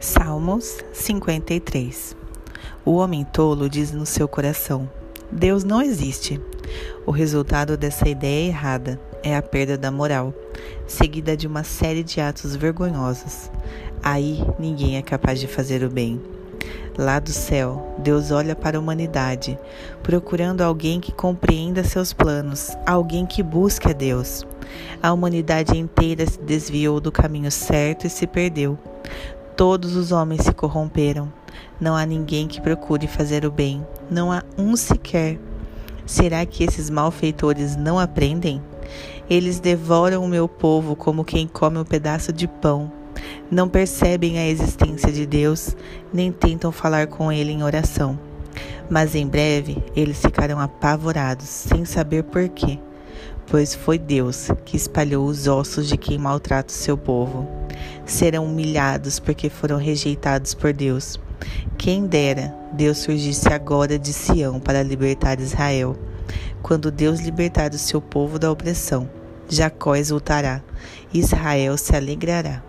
Salmos 53 O homem tolo diz no seu coração: Deus não existe. O resultado dessa ideia errada é a perda da moral, seguida de uma série de atos vergonhosos. Aí ninguém é capaz de fazer o bem. Lá do céu, Deus olha para a humanidade, procurando alguém que compreenda seus planos, alguém que busque a Deus. A humanidade inteira se desviou do caminho certo e se perdeu. Todos os homens se corromperam. Não há ninguém que procure fazer o bem. Não há um sequer. Será que esses malfeitores não aprendem? Eles devoram o meu povo como quem come um pedaço de pão. Não percebem a existência de Deus, nem tentam falar com Ele em oração. Mas em breve eles ficarão apavorados, sem saber por quê, pois foi Deus que espalhou os ossos de quem maltrata o seu povo serão humilhados porque foram rejeitados por Deus. Quem dera Deus surgisse agora de Sião para libertar Israel. Quando Deus libertar o seu povo da opressão, Jacó exultará, Israel se alegrará.